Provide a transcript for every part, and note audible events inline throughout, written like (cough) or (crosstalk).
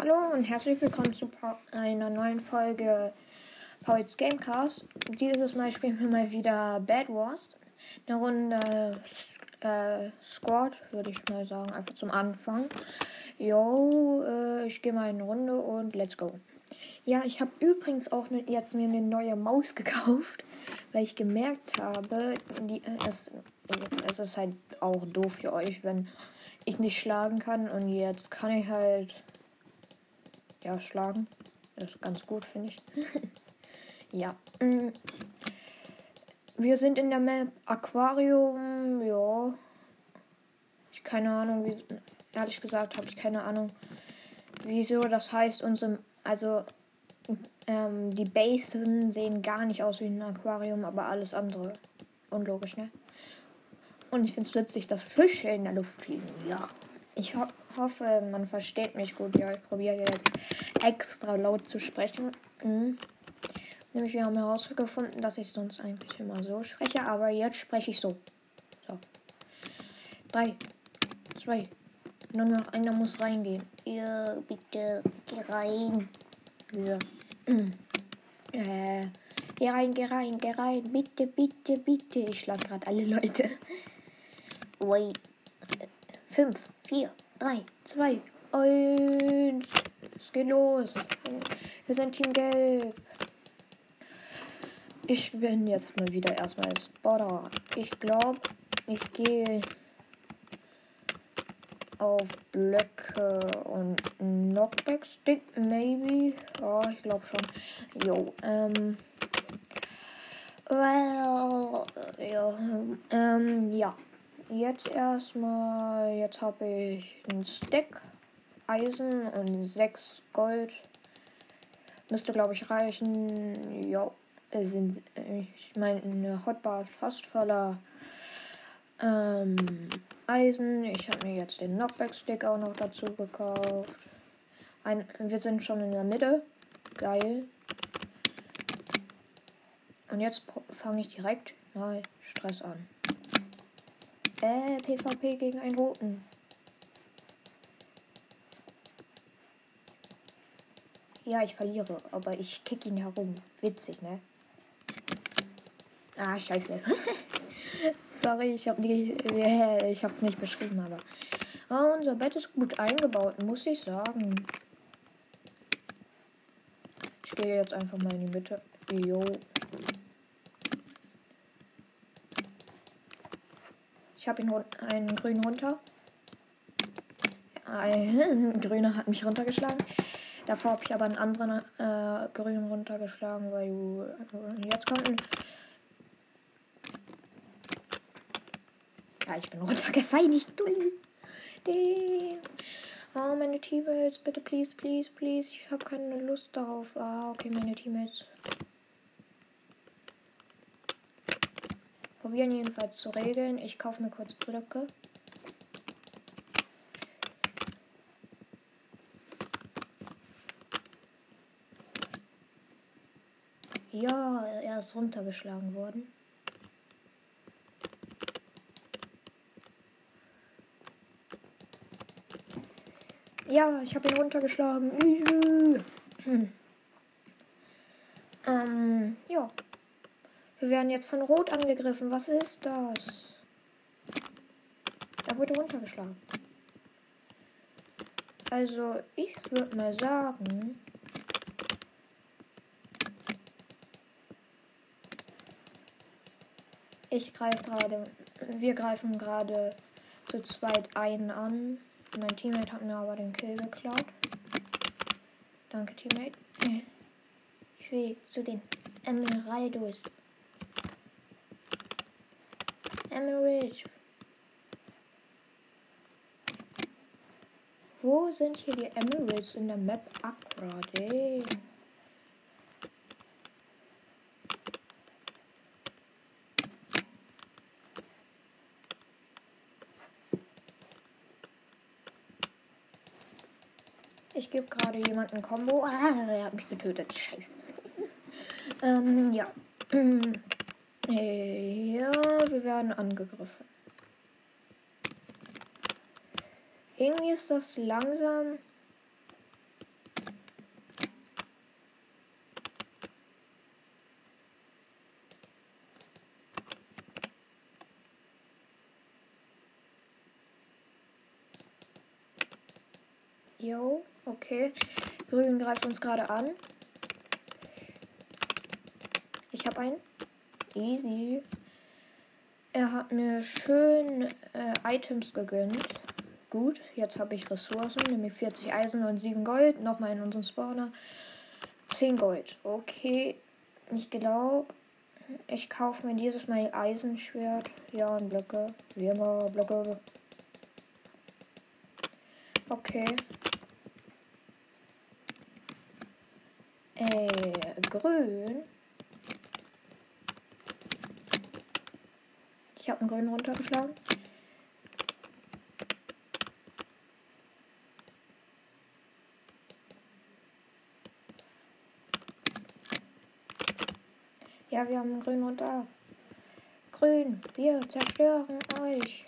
Hallo und herzlich willkommen zu einer neuen Folge Pauls Gamecast. Dieses Mal spielen wir mal wieder Bad Wars. Eine Runde äh, Squad, würde ich mal sagen, einfach zum Anfang. Jo, äh, ich gehe mal in eine Runde und let's go. Ja, ich habe übrigens auch ne, jetzt mir eine neue Maus (laughs) gekauft, weil ich gemerkt habe, die, äh, es, es ist halt auch doof für euch, wenn ich nicht schlagen kann und jetzt kann ich halt ja schlagen. Das ist ganz gut, finde ich. (laughs) ja. Mm. Wir sind in der Map Aquarium. Ja. Ich keine Ahnung, wie. Ehrlich gesagt habe ich keine Ahnung, wieso das heißt. Unsere, also ähm, die Basen sehen gar nicht aus wie ein Aquarium, aber alles andere. Unlogisch, ne? Und ich finde es witzig, dass Fische in der Luft fliegen. Ja. Ich ho hoffe, man versteht mich gut. Ja, ich probiere jetzt extra laut zu sprechen. Mhm. Nämlich, wir haben herausgefunden, dass ich sonst eigentlich immer so spreche, aber jetzt spreche ich so. So. Drei, zwei, nur noch einer muss reingehen. Ihr bitte, geh rein. So. Äh, geh rein, geh rein, geh rein. Bitte, bitte, bitte. Ich schlag gerade alle Leute. Wait. Fünf, vier, drei, zwei, eins. Es geht los. Wir sind Team Gelb. Ich bin jetzt mal wieder erstmal Spotter. Ich glaube, ich gehe auf Blöcke und Knockback Stick, maybe. Ja, ich glaube schon. Jo, ähm. Well, ja, ähm, ja. Jetzt erstmal, jetzt habe ich einen Stack Eisen und sechs Gold. Müsste, glaube ich, reichen. Ja, sind, ich meine, Hotbar ist fast voller ähm, Eisen. Ich habe mir jetzt den Knockback-Stick auch noch dazu gekauft. Ein, wir sind schon in der Mitte. Geil. Und jetzt fange ich direkt mal Stress an. Äh, PvP gegen einen Roten. Ja, ich verliere, aber ich kick ihn herum. Witzig, ne? Ah, scheiße. (laughs) Sorry, ich habe äh, ich hab's nicht beschrieben, aber oh, unser Bett ist gut eingebaut, muss ich sagen. Ich gehe jetzt einfach mal in die Mitte. Jo. Ich habe ihn einen grünen runter. Ein (laughs) grüner hat mich runtergeschlagen. Davor habe ich aber einen anderen äh, grünen runtergeschlagen, weil äh, jetzt kommt ein. Ja, ich bin runtergefallen, ich dull. Oh, meine Teammates, bitte, please, please, please. Ich habe keine Lust darauf. Ah, okay, meine Teammates. Probieren jedenfalls zu regeln. Ich kaufe mir kurz Blöcke. Ja, er ist runtergeschlagen worden. Ja, ich habe ihn runtergeschlagen. Hm. Ähm, ja. Wir werden jetzt von Rot angegriffen. Was ist das? Er wurde runtergeschlagen. Also, ich würde mal sagen. Ich greife gerade. Wir greifen gerade zu zweit einen an. Mein Teammate hat mir aber den Kill geklaut. Danke, Teammate. Ich will zu den Emeraldos. Emerald. Wo sind hier die Emeralds in der Map Accra? Ich gebe gerade jemanden Combo. Ah, er hat mich getötet. Scheiße. (laughs) ähm, ja. (clears throat) Ja, wir werden angegriffen. Irgendwie ist das langsam. Jo, okay. Grün greift uns gerade an. Ich habe einen. Easy. Er hat mir schön äh, Items gegönnt. Gut, jetzt habe ich Ressourcen, nämlich 40 Eisen und 7 Gold. Nochmal in unseren Spawner. 10 Gold. Okay, ich glaube, ich kaufe mir dieses Mal Eisenschwert. Ja, und Blöcke. Wie immer, Blöcke. Okay. Äh, grün. Habe einen grünen runtergeschlagen. Ja, wir haben einen grün runter. Grün, wir zerstören euch.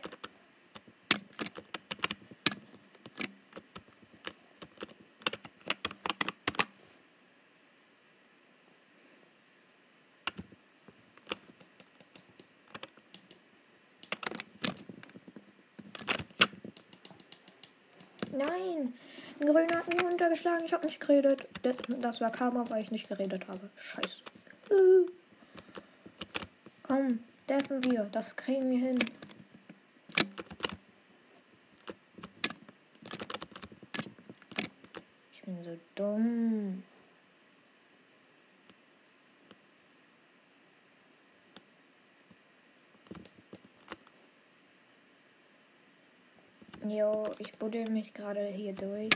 Nein, ein Grüner runtergeschlagen. Ich habe nicht geredet. Das war Karma, weil ich nicht geredet habe. Scheiße. Komm, dürfen wir. Das kriegen wir hin. Ich bin so dumm. Jo, ich buddel mich gerade hier durch.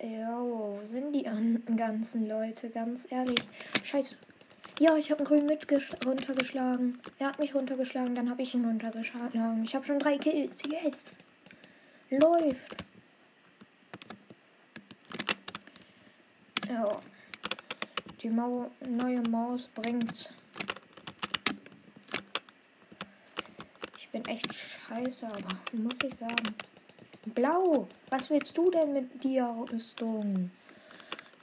Jo, wo sind die ganzen Leute? Ganz ehrlich. Scheiße. Ja, ich habe einen grünen mit runtergeschlagen. Er hat mich runtergeschlagen, dann habe ich ihn runtergeschlagen. Ich habe schon drei Kills. Yes. Läuft. Ja. Die Mau neue Maus bringt's. Ich bin echt scheiße, aber muss ich sagen. Blau, was willst du denn mit dir, Rüstung?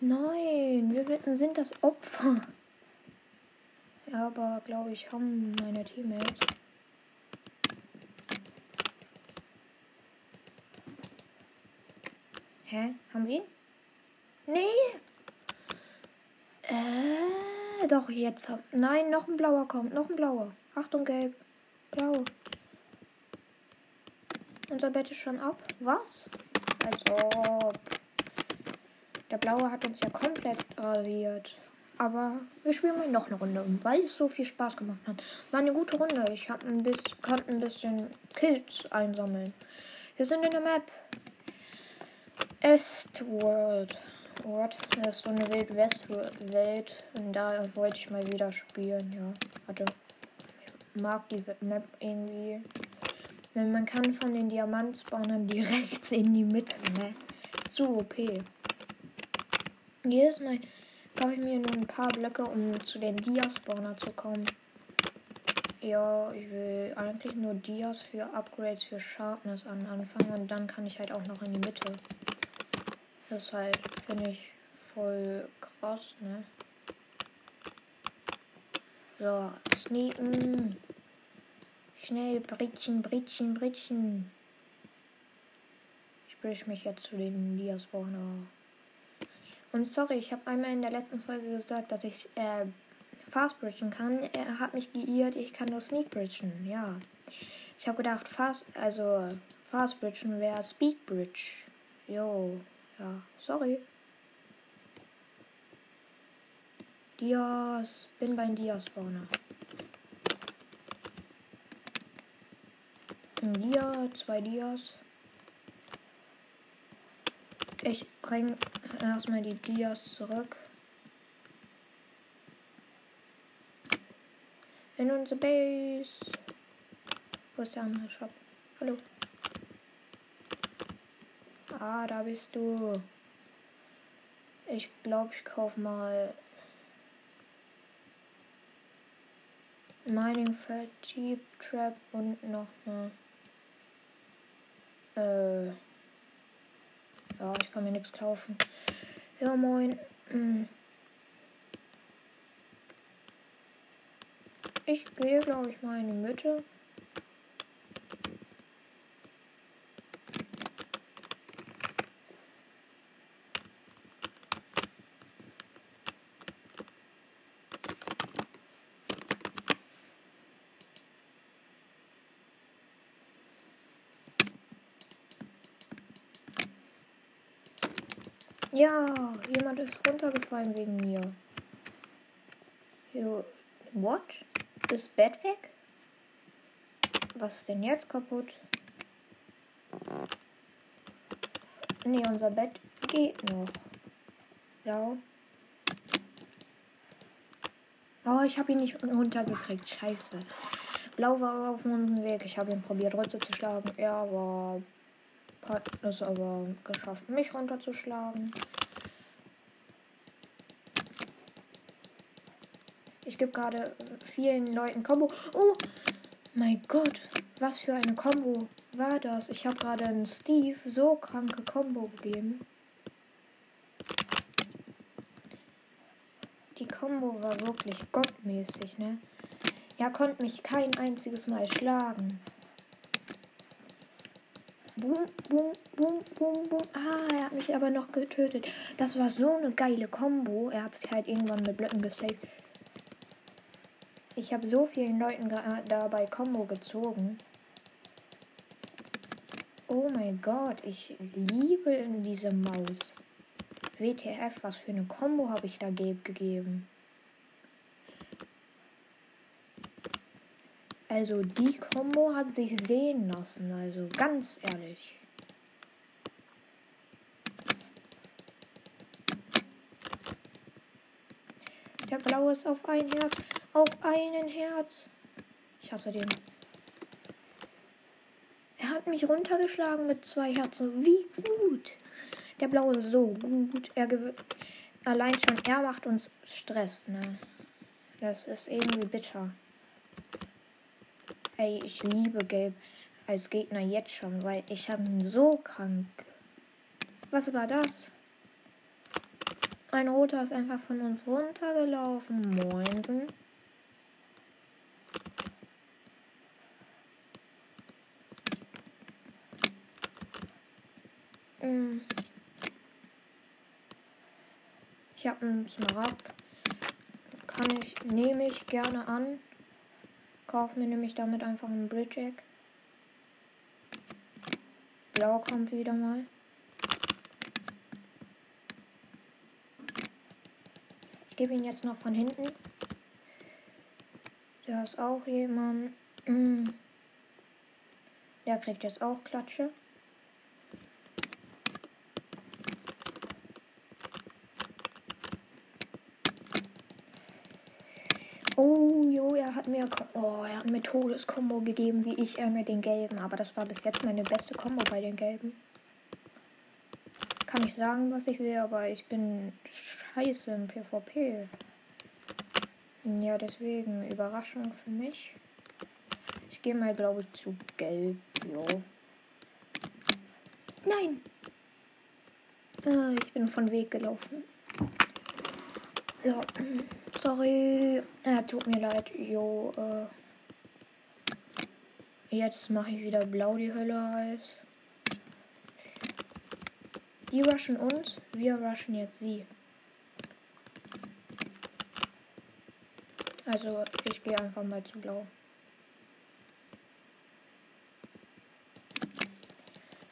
Nein, wir sind das Opfer. Aber glaube ich, haben meine Teammates. Hä? Haben wir ihn? Nee! Äh, doch, jetzt. Nein, noch ein blauer kommt. Noch ein blauer. Achtung, gelb. Blau. Unser Bett ist schon ab. Was? Als ob. Der blaue hat uns ja komplett rasiert. Aber wir spielen mal noch eine Runde, weil es so viel Spaß gemacht hat. War eine gute Runde. Ich hab ein bisschen, konnte ein bisschen Kills einsammeln. Wir sind in der Map. Estworld. What? Das ist so eine Wild West Welt. Und da wollte ich mal wieder spielen, ja. Warte. Ich mag die Map irgendwie. Denn man kann von den Diamantspawnern direkt (laughs) in die Mitte, ne? Zu OP. Jedes Mal kaufe ich mir nur ein paar Blöcke, um zu den Dia-Spawner zu kommen. Ja, ich will eigentlich nur Dias für Upgrades für Sharpness an anfangen und dann kann ich halt auch noch in die Mitte. Das halt, finde ich, voll krass, ne? So, sneaken. Schnell, Britchen, Britchen, Britchen. Ich brich mich jetzt zu den Diaspawner. Und sorry, ich habe einmal in der letzten Folge gesagt, dass ich äh, Fast Bridgen kann. Er hat mich geirrt, ich kann nur Sneak Bridgen, ja. Ich habe gedacht, Fast, also Fast Bridgen wäre Speed Bridge. Jo. Ja, sorry. Dias. Bin beim Dias-Spawner. Ein Dia, zwei Dias. Ich bring erstmal die Dias zurück. In unsere Base. Wo ist der andere Shop? Hallo. Ah, da bist du. Ich glaube, ich kaufe mal Mining Fat Jeep Trap und noch eine. Äh. Ja, ich kann mir nichts kaufen. Ja, moin. Hm. Ich gehe, glaube ich, mal in die Mitte. Ja, jemand ist runtergefallen wegen mir. Jo, what? Ist Bett weg? Was ist denn jetzt kaputt? Nee, unser Bett geht noch. Blau. Oh, ich habe ihn nicht runtergekriegt. Scheiße. Blau war auf unserem Weg. Ich habe ihn probiert runterzuschlagen. Er war hat es aber geschafft, mich runterzuschlagen. Ich gebe gerade vielen Leuten Combo. Oh mein Gott, was für eine Combo war das? Ich habe gerade einen Steve so kranke Combo gegeben. Die Combo war wirklich gottmäßig, ne? Er konnte mich kein einziges Mal schlagen. Boom, boom, boom, boom, boom. Ah, er hat mich aber noch getötet. Das war so eine geile Combo. Er hat sich halt irgendwann mit Blöcken gesaved. Ich habe so vielen Leuten dabei Combo gezogen. Oh mein Gott, ich liebe diese Maus. WTF, was für eine Combo habe ich da gegeben? Also die Combo hat sich sehen lassen, also ganz ehrlich. Der blaue ist auf ein Herz, auf einen Herz. Ich hasse den. Er hat mich runtergeschlagen mit zwei Herzen. Wie gut. Der blaue ist so gut. Er Allein schon er macht uns Stress, ne? Das ist irgendwie bitter. Ey, ich liebe Gelb als Gegner jetzt schon, weil ich habe ihn so krank. Was war das? Ein roter ist einfach von uns runtergelaufen. Moinsen. Mm. Ich habe einen Smaragd. Kann ich, nehme ich gerne an kaufe mir nämlich damit einfach einen Bridge Egg. Blau kommt wieder mal. Ich gebe ihn jetzt noch von hinten. Da ist auch jemand. Der kriegt jetzt auch Klatsche. Mir, oh, er hat mir Todeskombo gegeben, wie ich er mir den gelben. Aber das war bis jetzt meine beste Kombo bei den gelben. Kann ich sagen, was ich will, aber ich bin scheiße im PvP. Ja, deswegen Überraschung für mich. Ich gehe mal, glaube ich, zu gelb. Jo. Nein! Äh, ich bin von Weg gelaufen. Ja, sorry. Ja, tut mir leid. Jo, äh. Jetzt mache ich wieder blau die Hölle halt. Die rushen uns, wir rushen jetzt sie. Also, ich gehe einfach mal zu blau.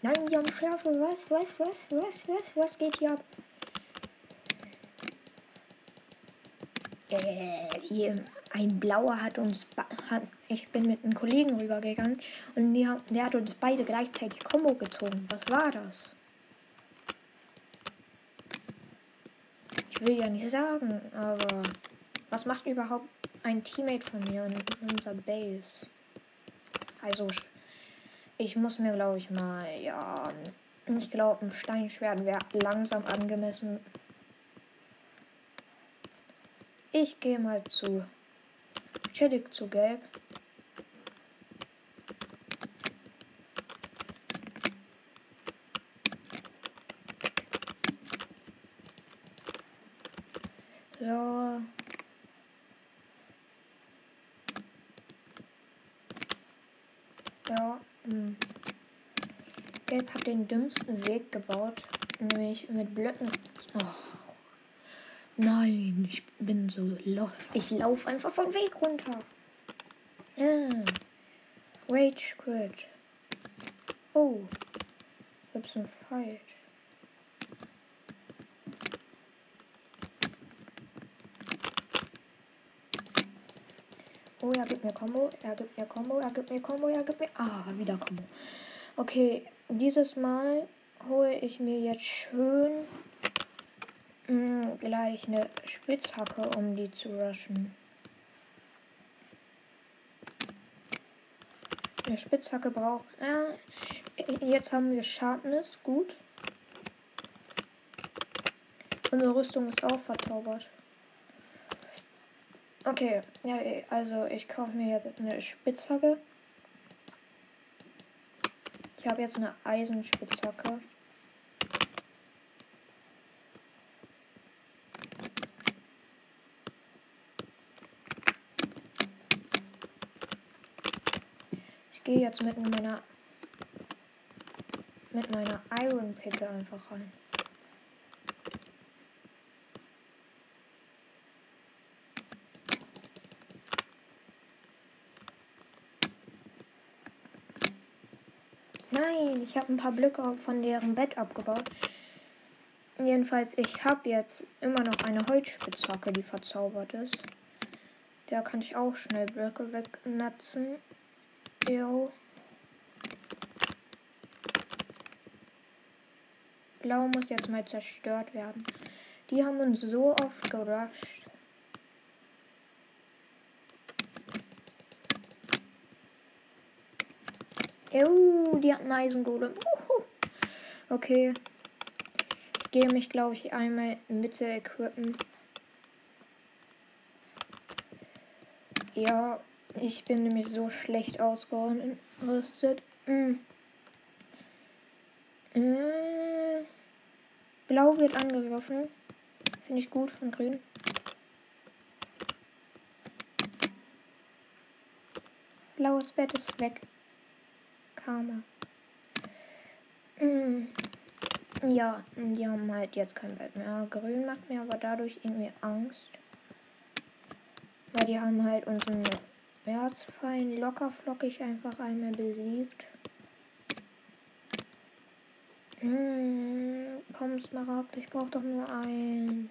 Nein, die haben Schärfe. Was, was, was, was, was, was geht hier ab? Äh, ein Blauer hat uns, hat, ich bin mit einem Kollegen rübergegangen und die, der hat uns beide gleichzeitig Combo gezogen. Was war das? Ich will ja nicht sagen, aber was macht überhaupt ein Teammate von mir in unserer Base? Also, ich muss mir, glaube ich, mal, ja, ich glaube, ein Steinschwert wäre langsam angemessen ich gehe mal zu chillig zu gelb. So. Ja. Hm. Gelb hat den dümmsten Weg gebaut, nämlich mit Blöcken. Oh. Nein, ich bin so lost. Ich laufe einfach vom Weg runter. Ah. Rage Quit. Oh. Gibt's einen Fight? Oh, er gibt mir Combo, er gibt mir Combo, er gibt mir Combo, er gibt mir. Ah, wieder Combo. Okay, dieses Mal hole ich mir jetzt schön mh, hm, gleich eine Spitzhacke, um die zu rushen. Eine Spitzhacke braucht. Äh, jetzt haben wir Sharpness, gut. Unsere Rüstung ist auch verzaubert. Okay, ja, also ich kaufe mir jetzt eine Spitzhacke. Ich habe jetzt eine Eisenspitzhacke. Gehe jetzt mit meiner mit meiner Iron Picke einfach rein. Nein, ich habe ein paar Blöcke von deren Bett abgebaut. Jedenfalls, ich habe jetzt immer noch eine Holzspitzhacke, die verzaubert ist. Da kann ich auch schnell Blöcke wegnatzen. Jo. Blau muss jetzt mal zerstört werden. Die haben uns so oft gerusht. Oh, die hat einen Eisengolem. Uhu. Okay. Ich gehe mich, glaube ich, einmal in Mitte equippen. Ja, ich bin nämlich so schlecht ausgerüstet. Mm. Mm. Blau wird angegriffen. Finde ich gut von Grün. Blaues Bett ist weg. Karma. Mm. Ja, die haben halt jetzt kein Bett mehr. Grün macht mir aber dadurch irgendwie Angst. Weil die haben halt unseren Erzfeind locker flockig einfach einmal besiegt. Hm, komm, Smaragd, ich brauch doch nur ein.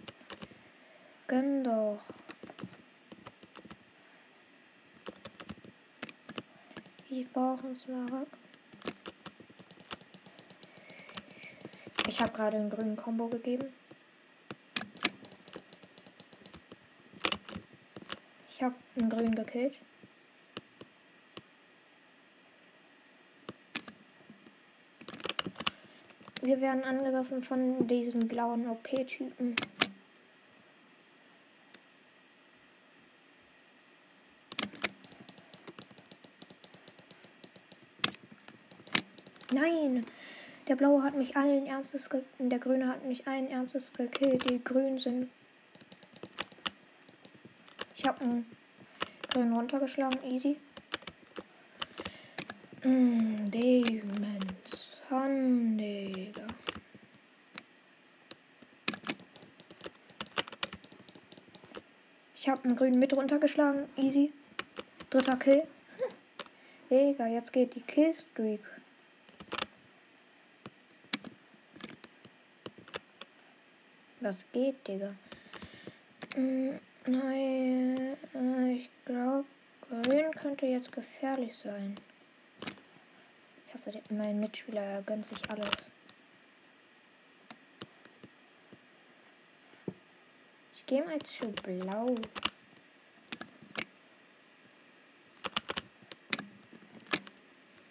Gönn doch. Ich brauche einen Smaragd. Ich habe gerade einen grünen Combo gegeben. Ich habe einen grünen gekillt. Wir werden angegriffen von diesen blauen OP-Typen. Nein! Der blaue hat mich allen Ernstes der grüne hat mich allen Ernstes gekillt. Die grünen sind. Ich habe einen grünen runtergeschlagen, easy. Mm, Demons. Son, Digga. Ich habe einen grünen mit runtergeschlagen, easy. Dritter Kill. Digga, jetzt geht die Killstreak. Was geht, Digga? Hm, nein, äh, ich glaube, grün könnte jetzt gefährlich sein. Ich hasse den, mein Mitspieler, er gönnt sich alles. Ich gehe mal zu blau.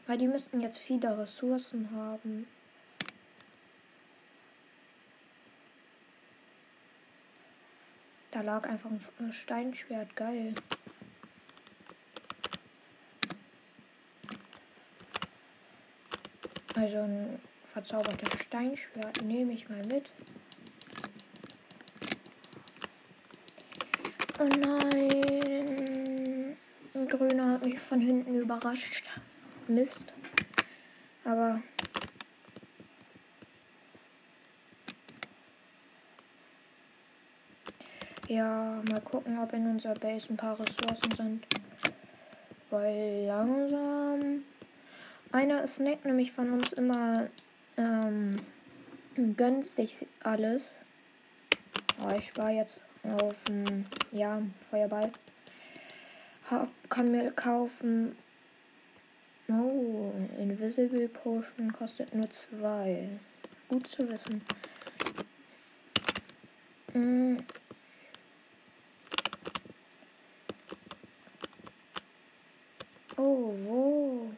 Weil die müssten jetzt viele Ressourcen haben. Da lag einfach ein Steinschwert. Geil. Also ein verzaubertes Steinschwert nehme ich mal mit. Oh nein. Ein grüner hat mich von hinten überrascht. Mist. Aber ja, mal gucken, ob in unserer Base ein paar Ressourcen sind. Weil langsam einer snackt nämlich von uns immer ähm, gönnt alles. Oh, ich spare jetzt auf ein ja, Feuerball. Ha, kann mir kaufen. Oh, Invisible Potion kostet nur zwei. Gut zu wissen. Mm. Oh, wo?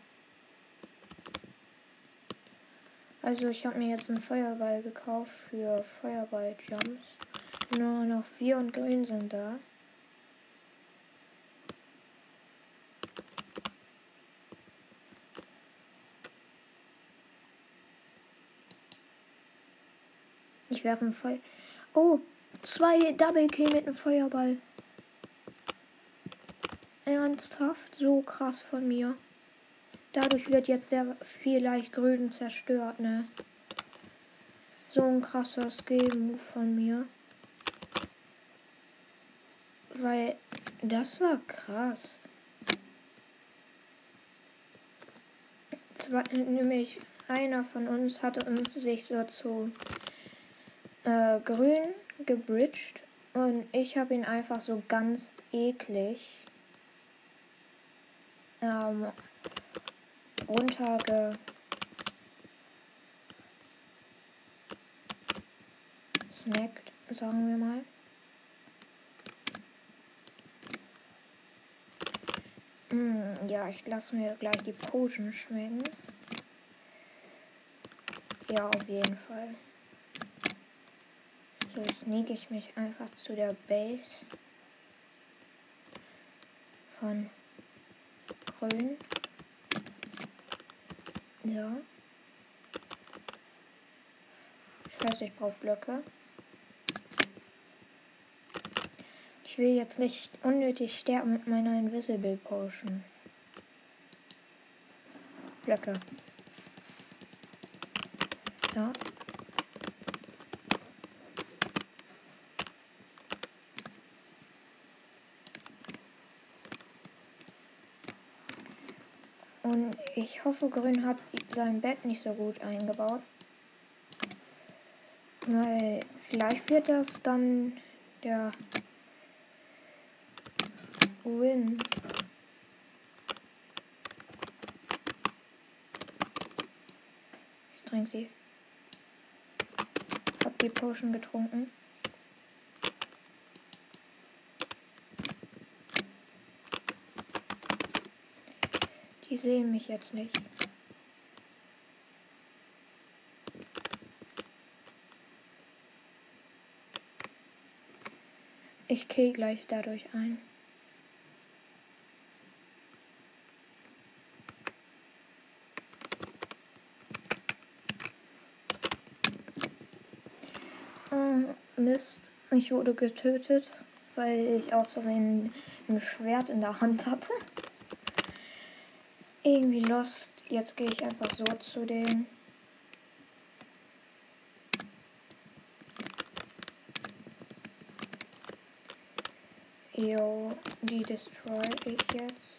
Also ich habe mir jetzt einen Feuerball gekauft für Feuerball-Jumps. Nur noch vier und grün sind da. Ich werfe ein Feuer. Oh, zwei Double Kill mit einem Feuerball. Ernsthaft? So krass von mir. Dadurch wird jetzt sehr viel leicht grün zerstört, ne? So ein krasser Skill-Move von mir. Weil das war krass. Zwar, nämlich einer von uns hatte uns sich so zu äh, grün gebridged und ich habe ihn einfach so ganz eklig ähm, runterge snackt, sagen wir mal. Mm, ja, ich lasse mir gleich die Potion schmecken. Ja, auf jeden Fall. So sneak ich mich einfach zu der Base von Grün. Ja. Ich weiß, ich brauche Blöcke. Ich will jetzt nicht unnötig sterben mit meiner Invisible Potion. Blöcke. Ja. Und ich hoffe, Grün hat sein Bett nicht so gut eingebaut. Weil vielleicht wird das dann der Win. Ich trinke sie. Hab die Potion getrunken. Die sehen mich jetzt nicht. Ich kill gleich dadurch ein. Oh, Mist, ich wurde getötet, weil ich aus Versehen ein Schwert in der Hand hatte irgendwie lost. Jetzt gehe ich einfach so zu denen. Jo, die destroy ich jetzt.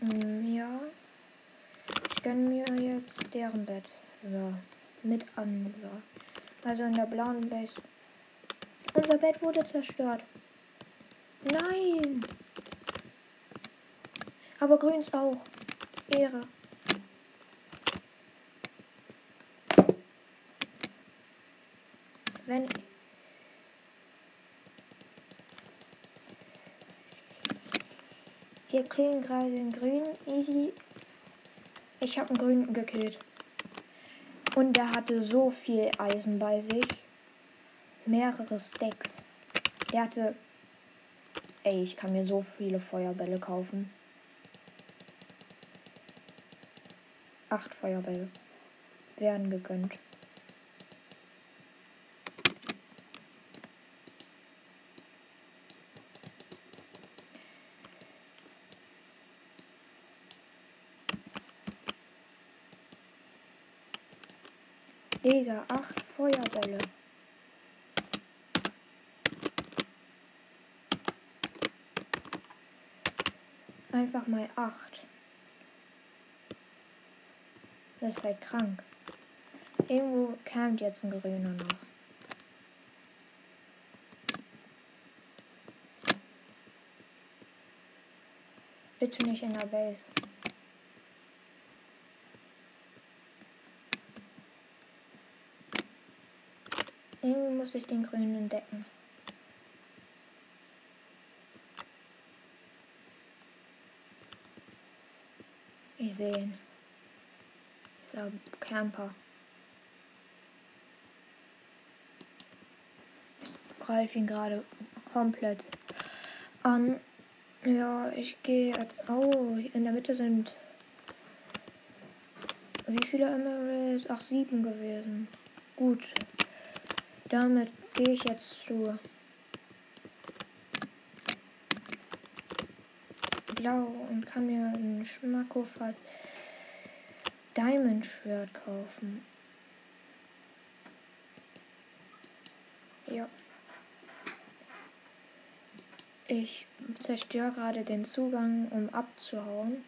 Hm, ja. Ich gönne mir jetzt deren Bett. So. Mit Ansa. Also in der blauen Base. Unser Bett wurde zerstört. Nein. Aber grüns auch. Ehre. Wenn Wir killen gerade den grünen. Easy. Ich habe einen grünen gekillt. Und der hatte so viel Eisen bei sich. Mehrere Stacks. Der hatte Ey, ich kann mir so viele Feuerbälle kaufen. Acht Feuerbälle werden gegönnt. Digga, acht Feuerbälle. Einfach mal acht. Das ist halt krank. Irgendwo kam jetzt ein grüner noch. Bitte nicht in der Base. Irgendwie muss ich den grünen entdecken. Ich sehe ihn. Dieser Camper. Ich greife ihn gerade komplett an. Ja, ich gehe jetzt. Oh, in der Mitte sind. Wie viele Emeralds? Ach, sieben gewesen. Gut. Damit gehe ich jetzt zu. Blau und kann mir ein Schmackhofer Diamond Schwert kaufen. Ja. Ich zerstöre gerade den Zugang, um abzuhauen.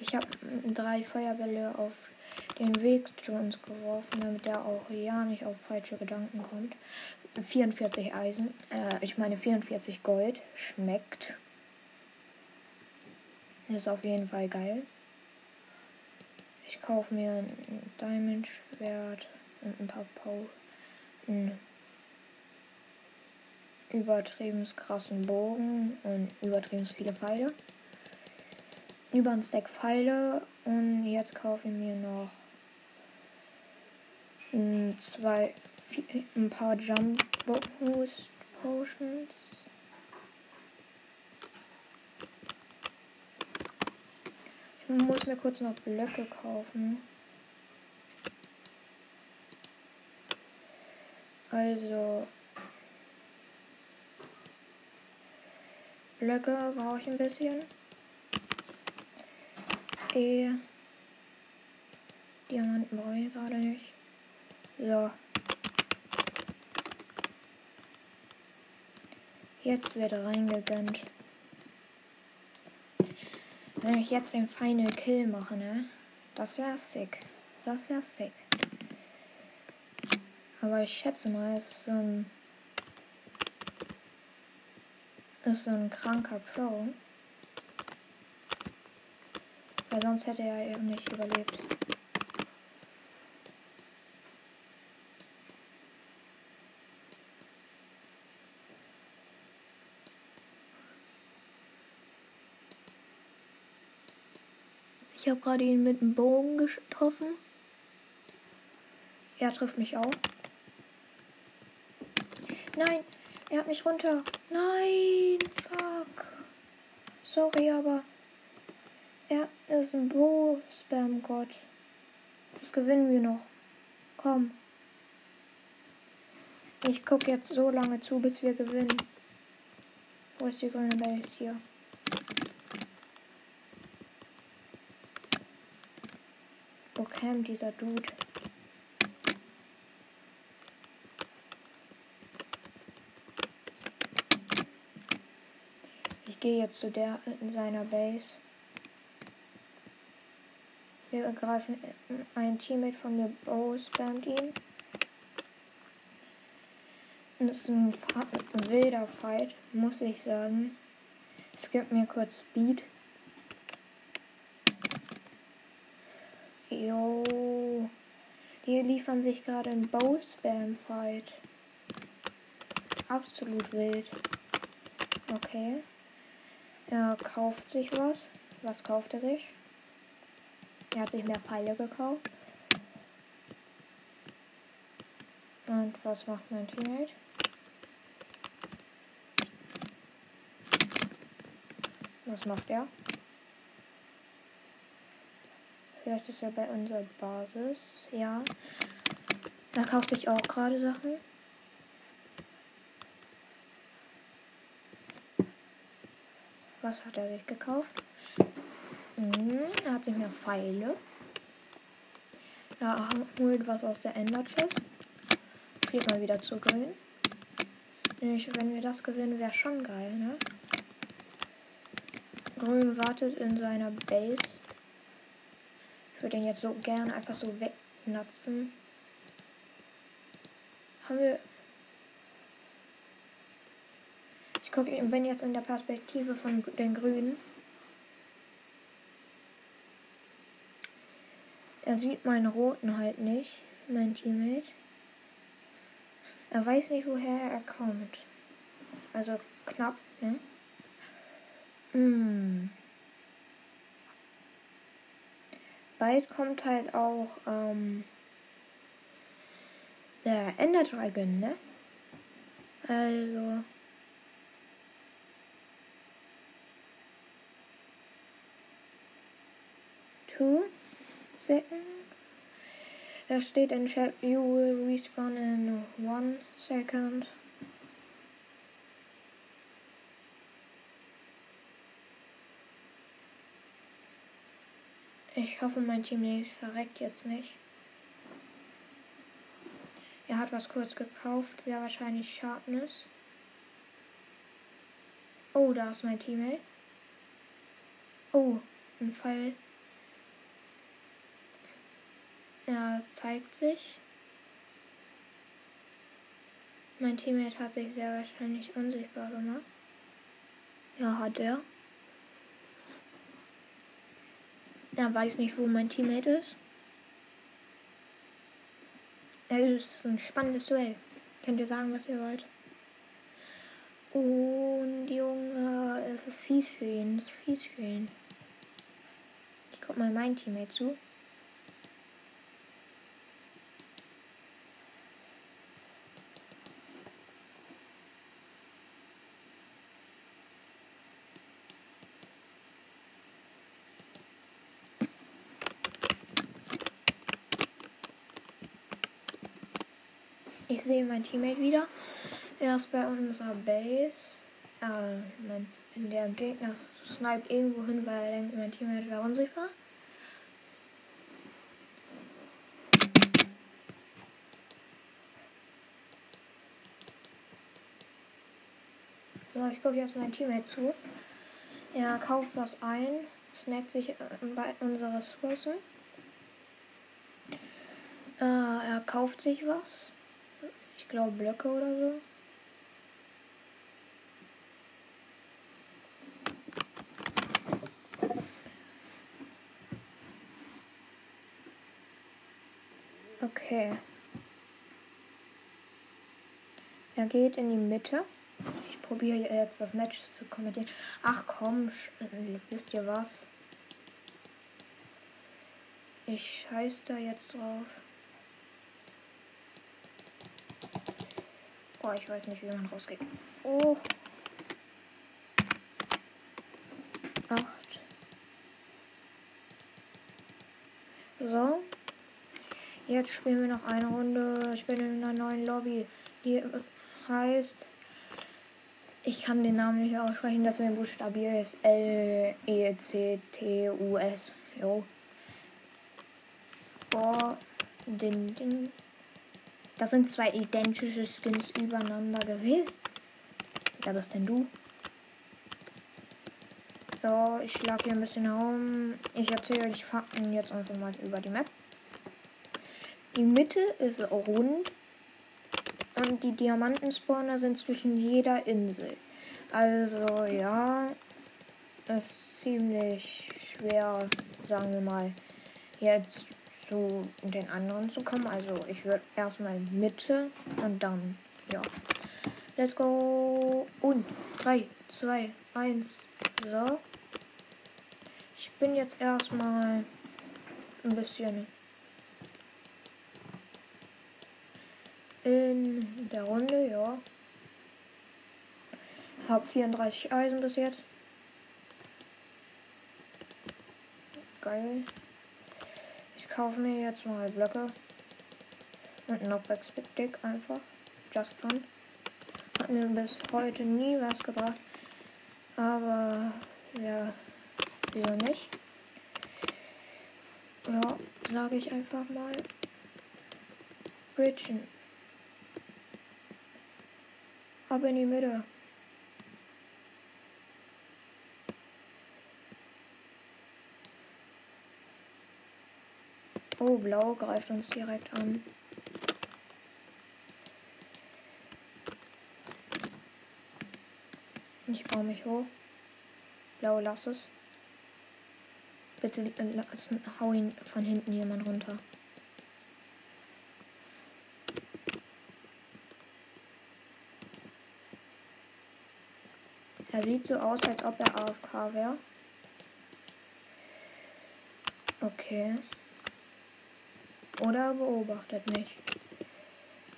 Ich habe drei Feuerbälle auf den Weg zu uns geworfen, damit er auch ja nicht auf falsche Gedanken kommt. 44 Eisen, äh, ich meine 44 Gold, schmeckt. Ist auf jeden Fall geil. Ich kaufe mir ein Diamond Schwert und ein paar Pow. Einen übertrieben krassen Bogen und übertrieben viele Pfeile. Über ein Stack Pfeile und jetzt kaufe ich mir noch zwei, vier, ein paar Jump Boost Potions. Ich muss mir kurz noch Blöcke kaufen. Also. Blöcke brauche ich ein bisschen. E. Diamanten brauche ich gerade nicht. So. Jetzt wird reingegönnt. Wenn ich jetzt den Final Kill mache, ne? Das wäre sick. Das wäre sick. Aber ich schätze mal, es ist so ein. Ist so ein kranker Pro. Weil sonst hätte er eben nicht überlebt. Ich habe gerade ihn mit dem Bogen getroffen. Er trifft mich auch. Nein, er hat mich runter. Nein, fuck. Sorry, aber er ist ein Bo-Spam-Gott. Das gewinnen wir noch. Komm. Ich gucke jetzt so lange zu, bis wir gewinnen. Wo ist die grüne Base hier? Kam dieser Dude? gehe jetzt zu der in seiner Base. Wir greifen ein Teammate von mir, Bo, spammt ihn. Es ist ein wilder Fight, muss ich sagen. Es gibt mir kurz Speed. Jo. Die liefern sich gerade einen Bow-Spam-Fight. Absolut wild. Okay. Er kauft sich was. Was kauft er sich? Er hat sich mehr Pfeile gekauft. Und was macht mein Teammate? Was macht er? Vielleicht ist er bei unserer Basis. Ja. Er kauft sich auch gerade Sachen. Was hat er sich gekauft? Hm, er hat sich mehr Pfeile. Er holt was aus der Ender Chest. Fliegt mal wieder zu grün. Wenn wir das gewinnen, wäre schon geil, ne? Grün wartet in seiner Base. Würde den jetzt so gerne einfach so wegnatzen. Haben wir. Ich gucke, wenn jetzt in der Perspektive von den Grünen. Er sieht meinen Roten halt nicht, mein Teammate. Er weiß nicht, woher er kommt. Also knapp, ne? Mm. Bald kommt halt auch ähm, der Ender Dragon, ne? Also. Two second. Da steht in Chat, you will respawn in one second. Ich hoffe, mein Team verreckt jetzt nicht. Er hat was kurz gekauft, sehr wahrscheinlich Sharpness. Oh, da ist mein Teammate. Oh, ein Pfeil. Er zeigt sich. Mein Teammate hat sich sehr wahrscheinlich unsichtbar gemacht. Ja, hat er. Er weiß nicht, wo mein Teammate ist. Es ist ein spannendes Duell. Könnt ihr sagen, was ihr wollt? Und Junge, es ist fies für ihn. Es ist fies für ihn. Ich guck mal mein Teammate zu. Sehe mein Teammate wieder. Er ist bei unserer Base. Äh, mein, der Gegner sniped irgendwo hin, weil er denkt, mein Teammate wäre unsichtbar. So, ich gucke jetzt mein Teammate zu. Er kauft was ein, snackt sich äh, bei unseren Ressourcen. Äh, er kauft sich was. Glaube Blöcke oder so. Okay. Er geht in die Mitte. Ich probiere jetzt das Match zu kommentieren. Ach komm, wisst ihr was? Ich scheiß da jetzt drauf. Oh, ich weiß nicht, wie man rausgeht. Oh. Acht. So. Jetzt spielen wir noch eine Runde. Ich bin in einer neuen Lobby. Die heißt. Ich kann den Namen nicht aussprechen, deswegen buchstabiere ich L-E-C-T-U-S. Jo. Boah. Din, din. Das sind zwei identische Skins übereinander gewählt. Wer bist denn du? So, ich schlag hier ein bisschen herum. Ich erzähle euch Fakten jetzt einfach mal über die Map. Die Mitte ist rund und die Diamantenspawner sind zwischen jeder Insel. Also ja, ist ziemlich schwer, sagen wir mal, jetzt zu den anderen zu kommen. Also ich würde erstmal Mitte und dann, ja. Let's go. Und 3, 2, 1. So. Ich bin jetzt erstmal ein bisschen in der Runde, ja. Hab 34 Eisen bis jetzt. Geil. Kaufe mir jetzt mal Blöcke. Und ein Knockback Stick einfach. Just fun. Hat mir bis heute nie was gebracht. Aber ja, wieso nicht? Ja, sage ich einfach mal. Bridgen. Ab in die Mitte. Oh, blau greift uns direkt an. Ich baue mich hoch. Blau, lass es. Bitte lass, hau ihn von hinten jemand runter. Er sieht so aus, als ob er AFK wäre. Okay. Oder beobachtet mich.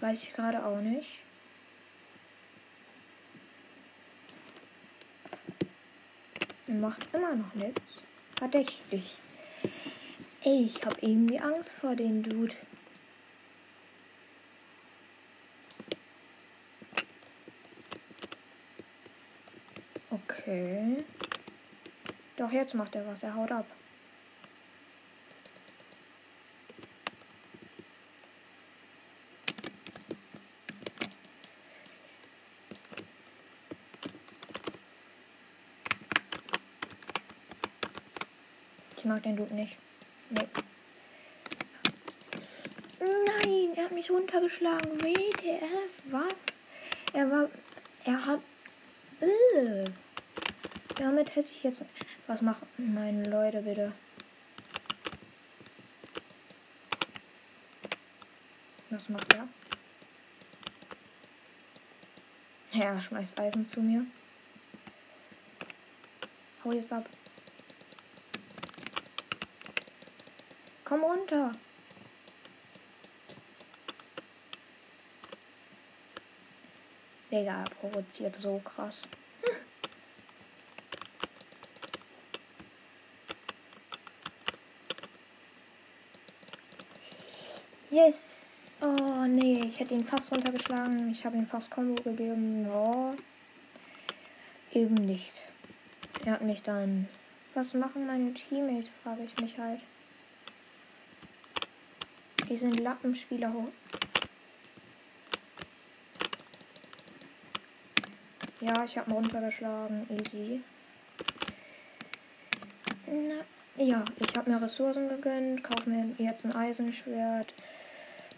Weiß ich gerade auch nicht. Macht immer noch nichts. Verdächtig. Ey, ich hab irgendwie Angst vor den Dude. Okay. Doch jetzt macht er was. Er haut ab. Mag den Dude nicht. Nee. Nein, er hat mich runtergeschlagen. WTF, was? Er war. Er hat. Äh. Damit hätte ich jetzt. Was machen meine Leute bitte? Was macht er? Er schmeißt Eisen zu mir. Hau jetzt ab. Komm runter. Digga, provoziert so krass. Yes. Oh nee, ich hätte ihn fast runtergeschlagen. Ich habe ihm fast Combo gegeben. Oh. Eben nicht. Er hat mich dann. Was machen meine Teammates, frage ich mich halt. Die sind Lappenspieler hoch. Ja, ich habe ihn runtergeschlagen. Easy. Na, ja, ich habe mir Ressourcen gegönnt. Kaufe mir jetzt ein Eisenschwert.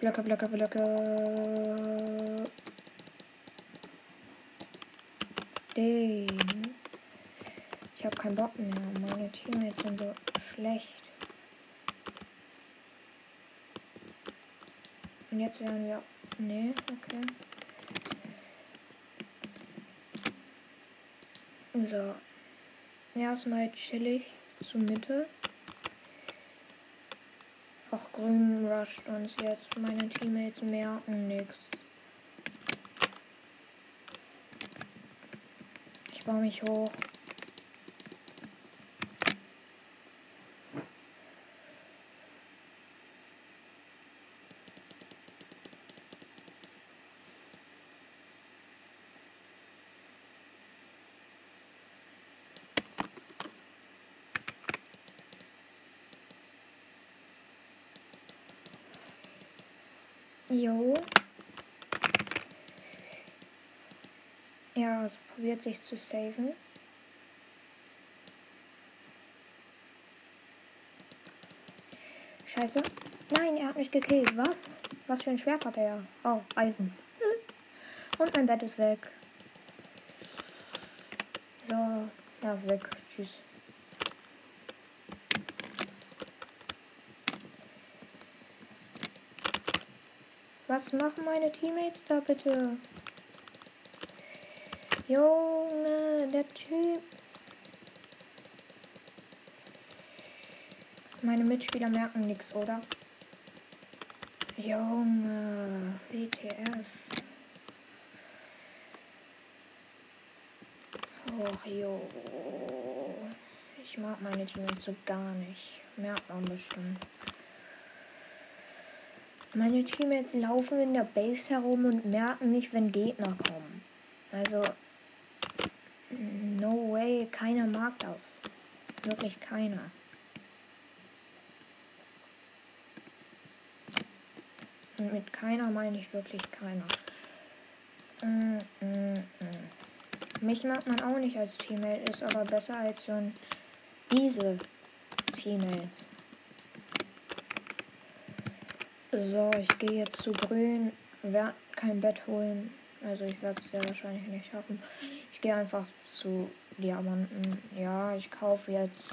Blöcke, Blöcke, Blöcke. Den. Ich habe keinen Bock mehr. Meine Teammates sind so schlecht. Und jetzt werden wir. Nee, okay. So. Erstmal chillig zur Mitte. Auch grün rusht uns jetzt. Meine Teammates merken nichts. Ich baue mich hoch. Jo. Ja, es probiert sich zu saven. Scheiße. Nein, er hat mich gekillt. Was? Was für ein Schwert hat er? Oh, Eisen. (laughs) Und mein Bett ist weg. So, er ist weg. Tschüss. Was machen meine Teammates da bitte? Junge, der Typ. Meine Mitspieler merken nichts, oder? Junge, WTF. Och, jo. Ich mag meine Teammates so gar nicht. Merkt man bestimmt. Meine Teammates laufen in der Base herum und merken nicht, wenn Gegner kommen. Also, no way, keiner mag das. Wirklich keiner. Und mit keiner meine ich wirklich keiner. Mm, mm, mm. Mich mag man auch nicht als Teammate, ist aber besser als so ein diese Teammates. So, ich gehe jetzt zu grün, werde kein Bett holen. Also ich werde es sehr wahrscheinlich nicht schaffen. Ich gehe einfach zu Diamanten. Ja, ich kaufe jetzt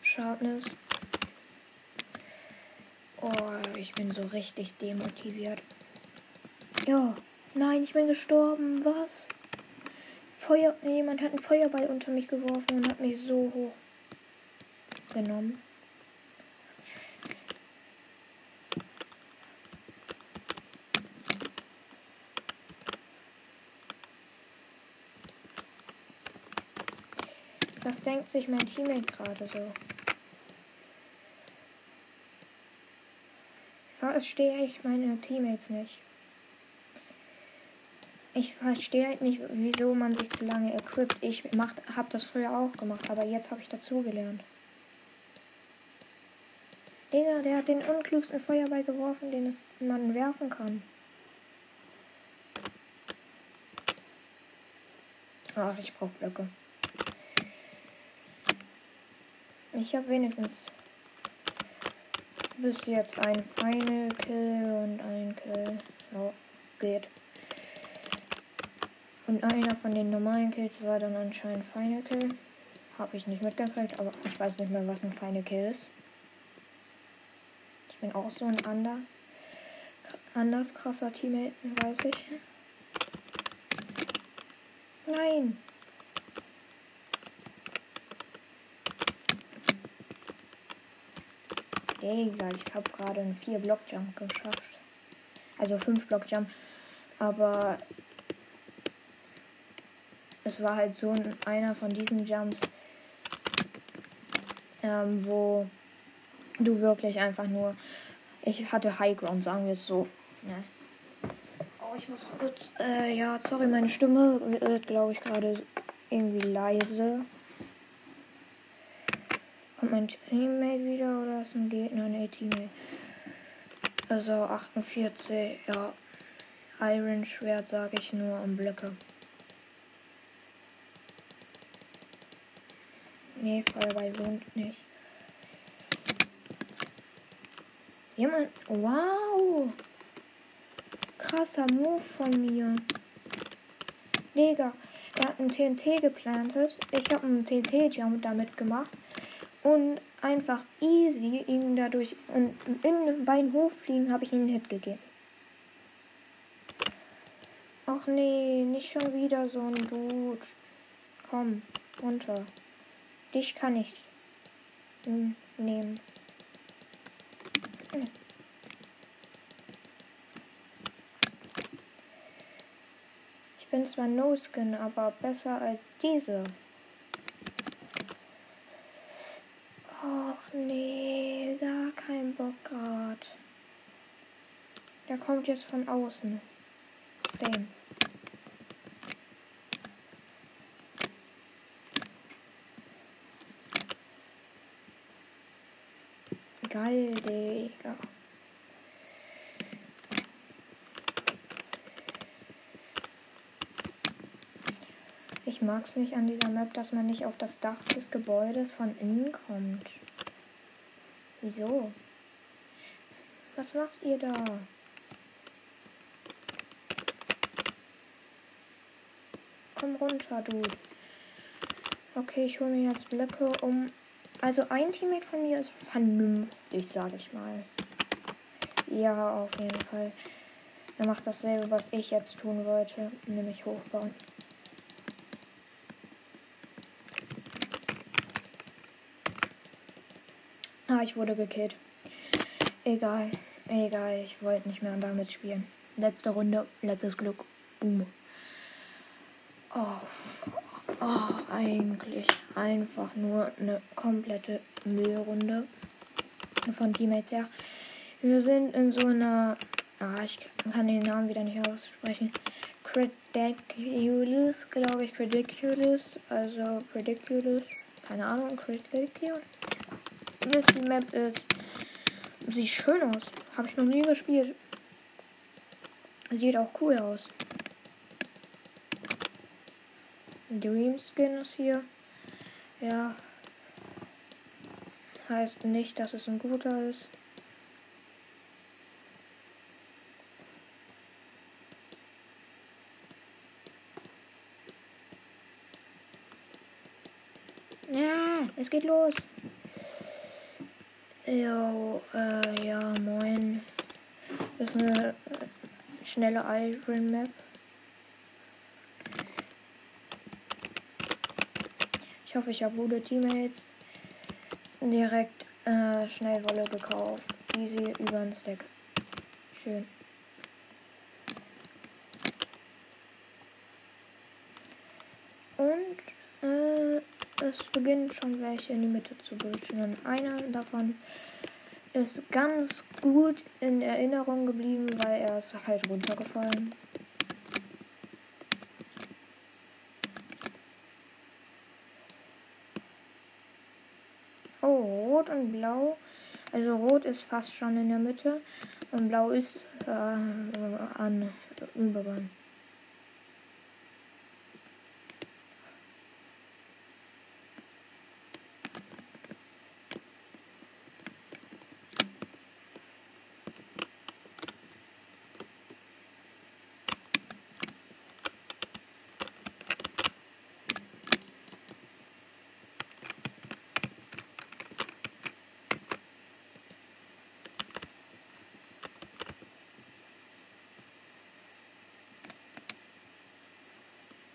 Sharpness. Oh, ich bin so richtig demotiviert. Ja, nein, ich bin gestorben. Was? Feuer. Jemand hat einen Feuerball unter mich geworfen und hat mich so hoch genommen. Was denkt sich mein Teammate gerade so? Verstehe ich meine Teammates nicht. Ich verstehe halt nicht, wieso man sich zu lange equipt. Ich habe das früher auch gemacht, aber jetzt habe ich dazugelernt. Digga, der hat den unklugsten Feuerball geworfen, den es man werfen kann. Ach, ich brauche Blöcke. Ich habe wenigstens bis jetzt ein Final Kill und ein Kill. Ja, geht. Und einer von den normalen Kills war dann anscheinend Final Kill. Habe ich nicht mitgekriegt, aber ich weiß nicht mehr, was ein Final Kill ist. Ich bin auch so ein ander, anders krasser Teammate, weiß ich. Nein! Egal, ich habe gerade einen 4 Block Jump geschafft. Also 5 Block Jump. Aber es war halt so ein, einer von diesen Jumps, ähm, wo du wirklich einfach nur. Ich hatte High Ground, sagen wir es so. Ne? Oh, ich muss kurz. Äh, ja, sorry, meine Stimme wird, glaube ich, gerade irgendwie leise. Kommt mein Teammate wieder oder ist ein Gegner? Ne, Teammate. Also 48, ja. Iron Schwert sage ich nur um Blöcke. Nee, Feuerball lohnt nicht. Jemand. Wow! Krasser Move von mir. Digga, er hat einen TNT geplantet. Ich habe einen TNT-Jump damit gemacht. Und einfach easy ihn dadurch. Und in beim Hochfliegen habe ich ihm einen Hit gegeben. Ach nee, nicht schon wieder so ein Dude. Komm, runter. Dich kann ich nehmen. Ich bin zwar No-Skin, aber besser als diese. Och nee, gar kein Bock grad. Der kommt jetzt von außen. Same. Geil, Digga. Ich mag es nicht an dieser Map, dass man nicht auf das Dach des Gebäudes von innen kommt. Wieso? Was macht ihr da? Komm runter, du. Okay, ich hole mir jetzt Blöcke, um also ein Teammate von mir ist vernünftig, sage ich mal. Ja, auf jeden Fall. Er macht dasselbe, was ich jetzt tun wollte, nämlich hochbauen. Ich wurde gekillt. Egal, egal, ich wollte nicht mehr damit spielen. Letzte Runde, letztes Glück. Boom. Oh, Oh, eigentlich einfach nur eine komplette Müllrunde von Teammates her. Wir sind in so einer. Ah, ich kann den Namen wieder nicht aussprechen. Crediculous, glaube ich. Crediculous. Also Crediculous. Keine Ahnung. Crediculous. Die Map ist Sieht schön aus. Habe ich noch nie gespielt. Sieht auch cool aus. Dream Skin ist hier. Ja. Heißt nicht, dass es ein guter ist. Ja, es geht los. Jo, äh, ja, moin. Das ist eine schnelle Iron Map. Ich hoffe, ich habe gute Teammates. Direkt äh, schnell Wolle gekauft. Easy über den Stack. Schön. Und äh, es beginnt schon welche in die Mitte zu bulschen. Und einer davon ist ganz gut in Erinnerung geblieben, weil er ist halt runtergefallen. Oh, rot und blau. Also rot ist fast schon in der Mitte und blau ist äh, an Übergang.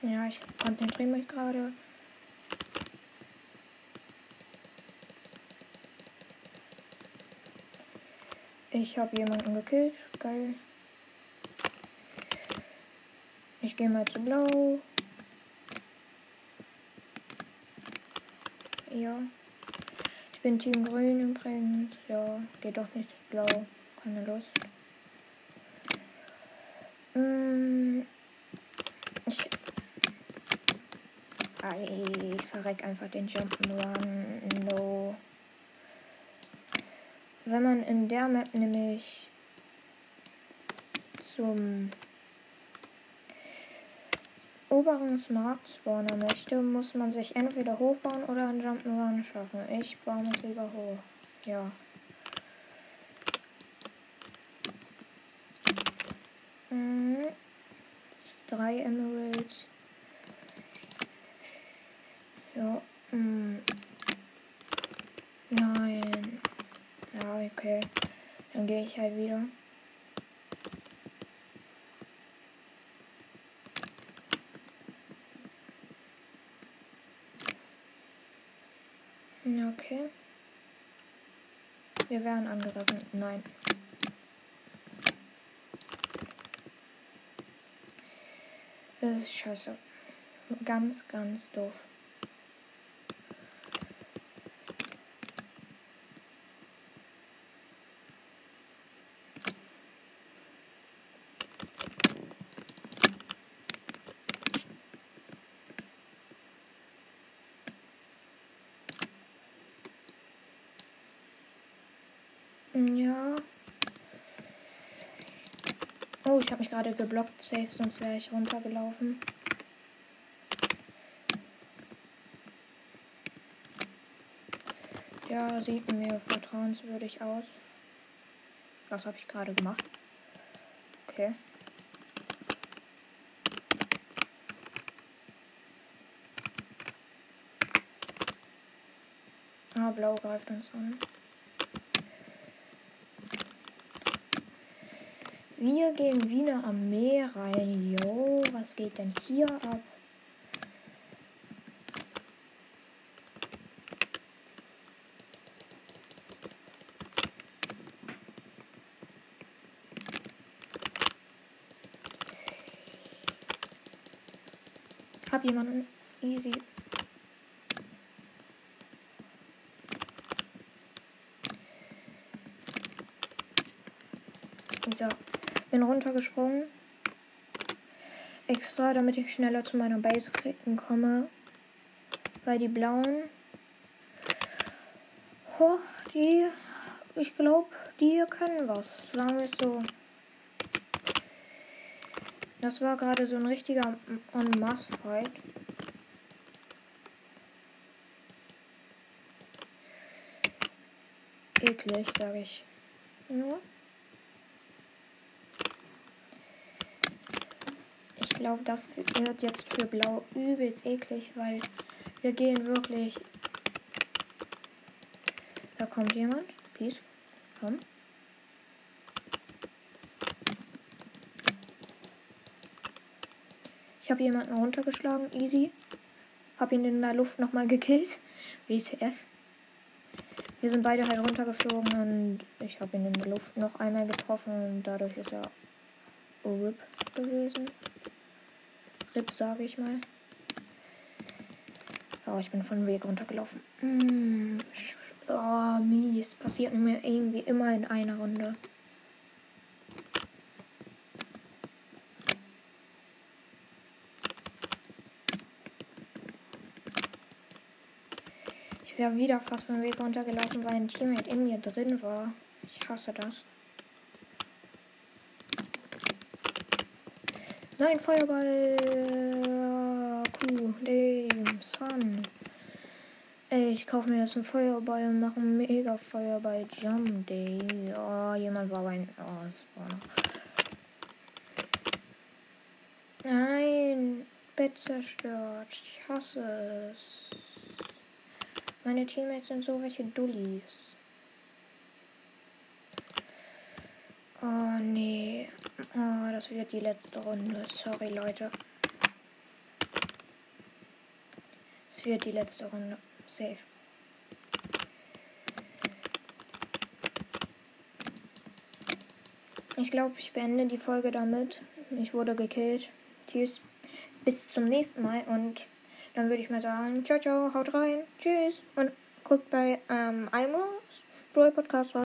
Ja, ich konzentriere mich gerade. Ich habe jemanden gekillt. Geil. Ich gehe mal zu blau. Ja. Ich bin Team Grün übrigens. Ja, geht doch nicht blau. Keine Lust. Mm, ich ich verreck einfach den Jump'n'Run. No. Wenn man in der Map nämlich zum oberen Smart Spawner möchte, muss man sich entweder hochbauen oder einen Jump'n'Run schaffen. Ich baue mich lieber hoch. Ja. Mhm. Drei Emeralds. Ja. Hm. Nein. Ja, okay. Gehe ich halt wieder. Okay. Wir werden angegriffen. Nein. Das ist scheiße. Ganz, ganz doof. Ja. Oh, ich habe mich gerade geblockt. Safe, sonst wäre ich runtergelaufen. Ja, sieht mir vertrauenswürdig aus. Was habe ich gerade gemacht? Okay. Ah, blau greift uns an. Wir gehen wieder am Meer rein. Jo, was geht denn hier ab? Hab jemanden easy. So. Bin runtergesprungen. Extra, damit ich schneller zu meiner Base komme. Weil die blauen. Oh, die, ich glaube, Die können was. Sagen wir so. Das war gerade so ein richtiger On-Mass-Fight. Eklig, sage ich. Nur. Ich glaube, das wird jetzt für Blau übelst eklig, weil wir gehen wirklich. Da kommt jemand. Peace. Komm. Ich habe jemanden runtergeschlagen. Easy. Hab ihn in der Luft nochmal gekillt. WTF. Wir sind beide halt runtergeflogen und ich habe ihn in der Luft noch einmal getroffen und dadurch ist er RIP gewesen. RIP sage ich mal. Oh, ich bin von Weg runtergelaufen. Mm, oh, mies. Passiert mir irgendwie immer in einer Runde. wäre wieder fast vom Weg runtergelaufen, weil ein Teammate in mir drin war. Ich hasse das. Nein, Feuerball. Kuh, dem Sun. Ich kaufe mir jetzt einen Feuerball und mache einen mega Feuerball Jump Day. Oh, jemand war bei. Oh, das war noch. Nein, Bett zerstört. Ich hasse es. Meine Teammates sind so welche Dullis. Oh nee. Oh, das wird die letzte Runde. Sorry, Leute. Es wird die letzte Runde. Safe. Ich glaube, ich beende die Folge damit. Ich wurde gekillt. Tschüss. Bis zum nächsten Mal und dann würde ich mal sagen, ciao, ciao, haut rein, tschüss und guckt bei ähm, Imos Brawl Podcast